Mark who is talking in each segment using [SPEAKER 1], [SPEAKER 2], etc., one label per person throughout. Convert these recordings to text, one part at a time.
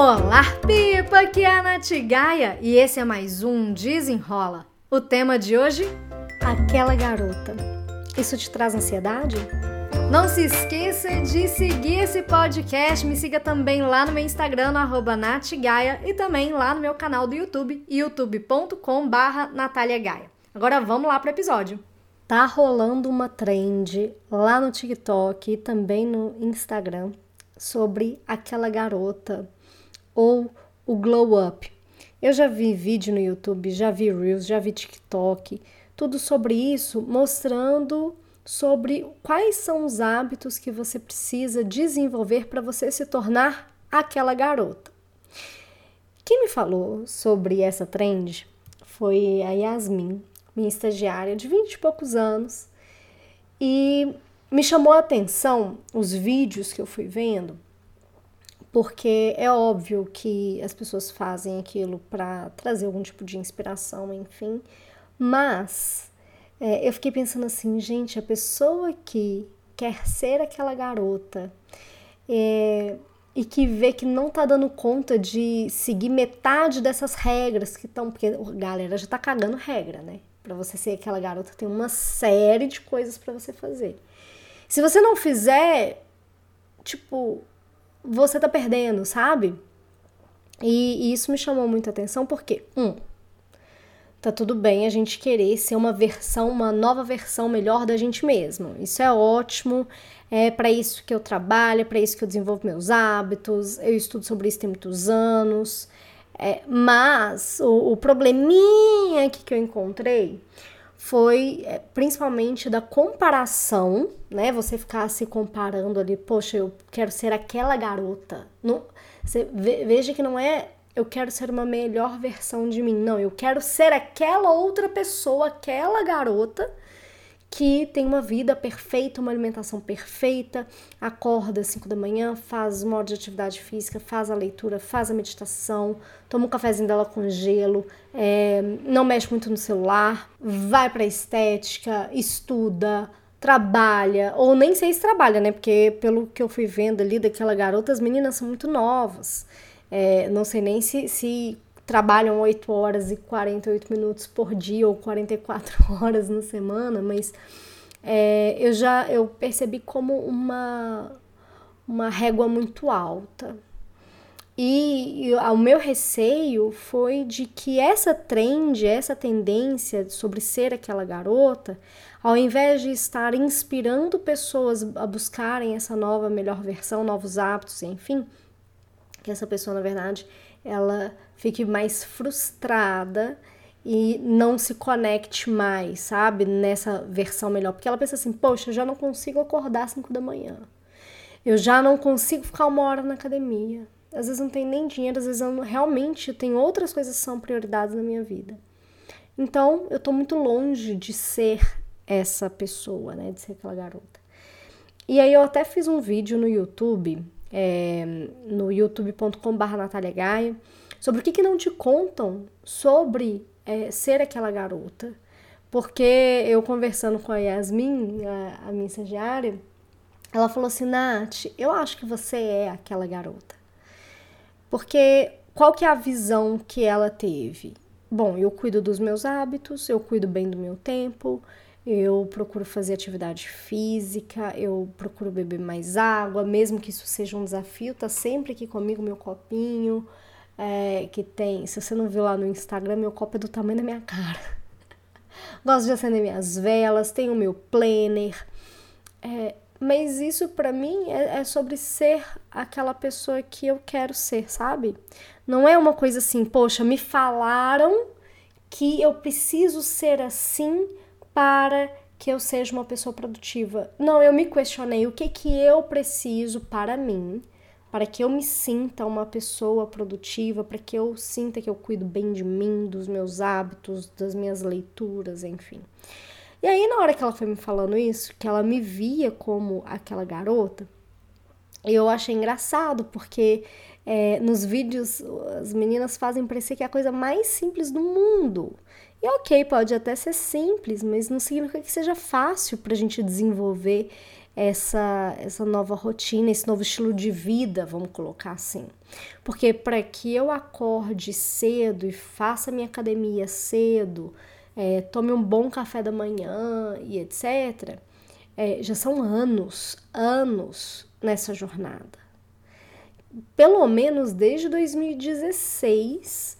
[SPEAKER 1] Olá, Pipa! Aqui é a Nath Gaia e esse é mais um Desenrola. O tema de hoje? Aquela garota. Isso te traz ansiedade? Não se esqueça de seguir esse podcast. Me siga também lá no meu Instagram, no natgaia, e também lá no meu canal do YouTube, youtube.com barra Agora vamos lá pro episódio. Tá rolando uma trend lá no TikTok e também no Instagram sobre aquela garota ou o glow up. Eu já vi vídeo no YouTube, já vi Reels, já vi TikTok, tudo sobre isso, mostrando sobre quais são os hábitos que você precisa desenvolver para você se tornar aquela garota. Quem me falou sobre essa trend foi a Yasmin, minha estagiária de 20 e poucos anos, e me chamou a atenção os vídeos que eu fui vendo porque é óbvio que as pessoas fazem aquilo para trazer algum tipo de inspiração, enfim, mas é, eu fiquei pensando assim, gente, a pessoa que quer ser aquela garota é, e que vê que não tá dando conta de seguir metade dessas regras que estão, porque a galera já tá cagando regra, né? Para você ser aquela garota tem uma série de coisas para você fazer. Se você não fizer, tipo, você tá perdendo, sabe? E, e isso me chamou muita atenção porque, um, tá tudo bem a gente querer ser uma versão, uma nova versão melhor da gente mesmo. Isso é ótimo, é para isso que eu trabalho, é para isso que eu desenvolvo meus hábitos, eu estudo sobre isso tem muitos anos. É, mas o, o probleminha que, que eu encontrei foi é, principalmente da comparação, né? Você ficar se comparando ali, poxa, eu quero ser aquela garota. Não, você veja que não é eu quero ser uma melhor versão de mim, não, eu quero ser aquela outra pessoa, aquela garota que tem uma vida perfeita, uma alimentação perfeita, acorda às 5 da manhã, faz uma hora de atividade física, faz a leitura, faz a meditação, toma um cafezinho dela com gelo, é, não mexe muito no celular, vai pra estética, estuda, trabalha, ou nem sei se trabalha, né? Porque pelo que eu fui vendo ali daquela garota, as meninas são muito novas. É, não sei nem se, se trabalham 8 horas e 48 minutos por dia ou 44 horas na semana, mas é, eu já eu percebi como uma, uma régua muito alta. E, e o meu receio foi de que essa trend, essa tendência sobre ser aquela garota, ao invés de estar inspirando pessoas a buscarem essa nova, melhor versão, novos hábitos, enfim, que essa pessoa, na verdade, ela fique mais frustrada e não se conecte mais, sabe? Nessa versão melhor. Porque ela pensa assim: poxa, eu já não consigo acordar às 5 da manhã. Eu já não consigo ficar uma hora na academia. Às vezes não tem nem dinheiro, às vezes eu realmente tem outras coisas que são prioridades na minha vida. Então, eu tô muito longe de ser essa pessoa, né? De ser aquela garota. E aí eu até fiz um vídeo no YouTube, é, no youtube.com.br Gaia, sobre o que, que não te contam sobre é, ser aquela garota. Porque eu conversando com a Yasmin, a, a minha estagiária, ela falou assim, Nath, eu acho que você é aquela garota. Porque qual que é a visão que ela teve? Bom, eu cuido dos meus hábitos, eu cuido bem do meu tempo, eu procuro fazer atividade física, eu procuro beber mais água, mesmo que isso seja um desafio, tá sempre aqui comigo meu copinho, é, que tem. Se você não viu lá no Instagram, meu copo é do tamanho da minha cara. Gosto de acender minhas velas, tenho o meu planner. É, mas isso para mim é, é, sobre ser aquela pessoa que eu quero ser, sabe? Não é uma coisa assim, poxa, me falaram que eu preciso ser assim para que eu seja uma pessoa produtiva. Não, eu me questionei o que que eu preciso para mim para que eu me sinta uma pessoa produtiva, para que eu sinta que eu cuido bem de mim, dos meus hábitos, das minhas leituras, enfim. E aí, na hora que ela foi me falando isso, que ela me via como aquela garota, eu achei engraçado, porque é, nos vídeos as meninas fazem parecer que é a coisa mais simples do mundo. E ok, pode até ser simples, mas não significa que seja fácil para a gente desenvolver essa, essa nova rotina, esse novo estilo de vida, vamos colocar assim. Porque para que eu acorde cedo e faça minha academia cedo, é, tome um bom café da manhã e etc., é, já são anos, anos nessa jornada. Pelo menos desde 2016,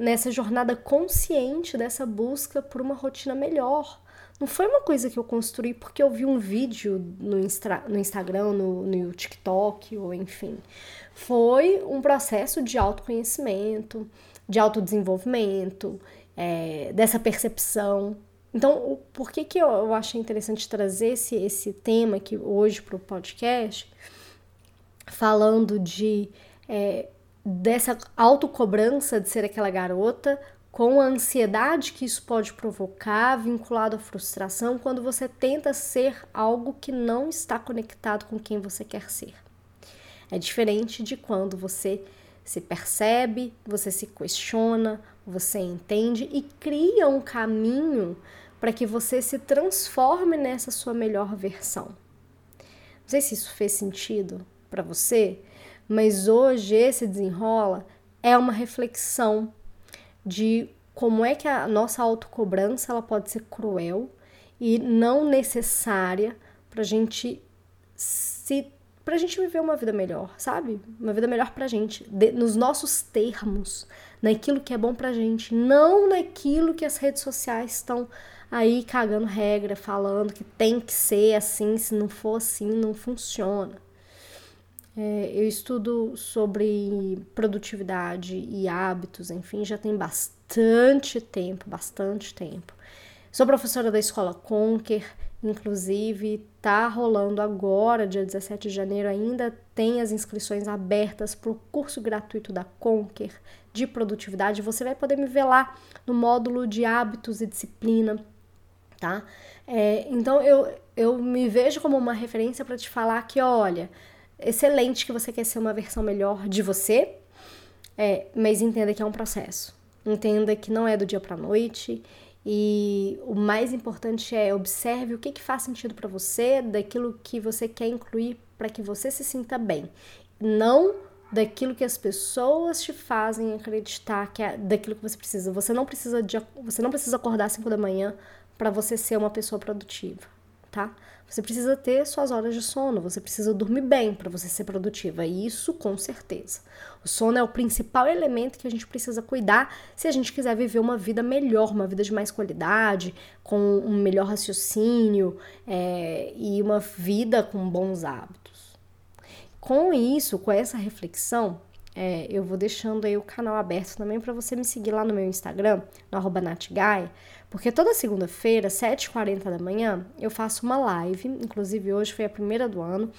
[SPEAKER 1] nessa jornada consciente dessa busca por uma rotina melhor. Não foi uma coisa que eu construí porque eu vi um vídeo no, Instra, no Instagram, no, no TikTok, ou enfim. Foi um processo de autoconhecimento, de autodesenvolvimento, é, dessa percepção então, por que, que eu, eu achei interessante trazer esse, esse tema aqui hoje para o podcast, falando de é, dessa autocobrança de ser aquela garota, com a ansiedade que isso pode provocar, vinculado à frustração, quando você tenta ser algo que não está conectado com quem você quer ser. É diferente de quando você se percebe, você se questiona, você entende e cria um caminho para que você se transforme nessa sua melhor versão. Não sei se isso fez sentido para você, mas hoje esse desenrola é uma reflexão de como é que a nossa autocobrança ela pode ser cruel e não necessária para gente se pra gente viver uma vida melhor, sabe? Uma vida melhor pra gente, de, nos nossos termos, naquilo que é bom pra gente, não naquilo que as redes sociais estão aí cagando regra, falando que tem que ser assim, se não for assim, não funciona. É, eu estudo sobre produtividade e hábitos, enfim, já tem bastante tempo, bastante tempo. Sou professora da escola Conquer, inclusive tá rolando agora, dia 17 de janeiro, ainda tem as inscrições abertas para o curso gratuito da Conquer de produtividade. Você vai poder me ver lá no módulo de hábitos e disciplina tá? É, então eu, eu me vejo como uma referência para te falar que, olha, excelente que você quer ser uma versão melhor de você, é, mas entenda que é um processo. Entenda que não é do dia para noite e o mais importante é observe o que, que faz sentido para você, daquilo que você quer incluir para que você se sinta bem. Não daquilo que as pessoas te fazem acreditar que é daquilo que você precisa. Você não precisa de, você não precisa acordar às 5 da manhã para você ser uma pessoa produtiva, tá? Você precisa ter suas horas de sono, você precisa dormir bem para você ser produtiva, e isso com certeza. O sono é o principal elemento que a gente precisa cuidar se a gente quiser viver uma vida melhor, uma vida de mais qualidade, com um melhor raciocínio é, e uma vida com bons hábitos. Com isso, com essa reflexão, é, eu vou deixando aí o canal aberto também para você me seguir lá no meu Instagram, no arroba natgai, porque toda segunda-feira, 7h40 da manhã, eu faço uma live, inclusive hoje foi a primeira do ano,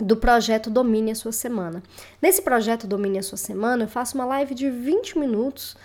[SPEAKER 1] do projeto Domine a Sua Semana. Nesse projeto Domine a Sua Semana, eu faço uma live de 20 minutos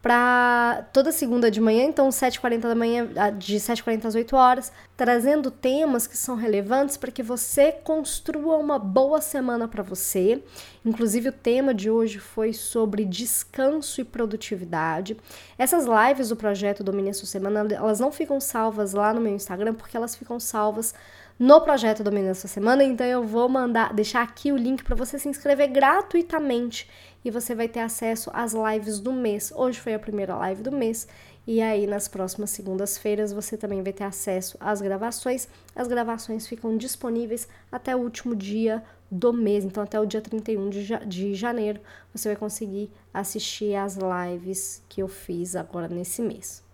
[SPEAKER 1] para toda segunda de manhã, então 7h40 da manhã, de 7h40 às 8 horas, trazendo temas que são relevantes para que você construa uma boa semana para você. Inclusive, o tema de hoje foi sobre descanso e produtividade. Essas lives do projeto Domine a Sua Semana, elas não ficam salvas lá no meu Instagram, porque elas ficam salvas no projeto Domine a Sua Semana, então eu vou mandar, deixar aqui o link para você se inscrever gratuitamente e você vai ter acesso às lives do mês. Hoje foi a primeira live do mês e aí nas próximas segundas-feiras você também vai ter acesso às gravações. As gravações ficam disponíveis até o último dia do mês, então até o dia 31 de, de janeiro você vai conseguir assistir às lives que eu fiz agora nesse mês.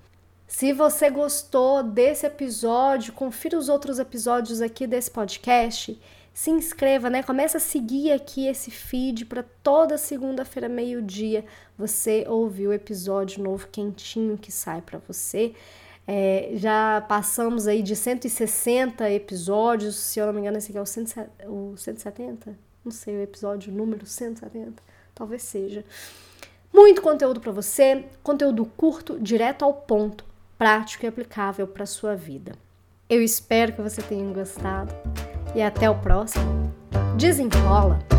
[SPEAKER 1] Se você gostou desse episódio, confira os outros episódios aqui desse podcast se inscreva, né? Começa a seguir aqui esse feed para toda segunda-feira, meio-dia, você ouvir o episódio novo quentinho que sai para você. É, já passamos aí de 160 episódios, se eu não me engano, esse aqui é o, o 170? Não sei, o episódio número 170, talvez seja. Muito conteúdo para você, conteúdo curto, direto ao ponto, prático e aplicável para sua vida. Eu espero que você tenha gostado e até o próximo. Desenrola!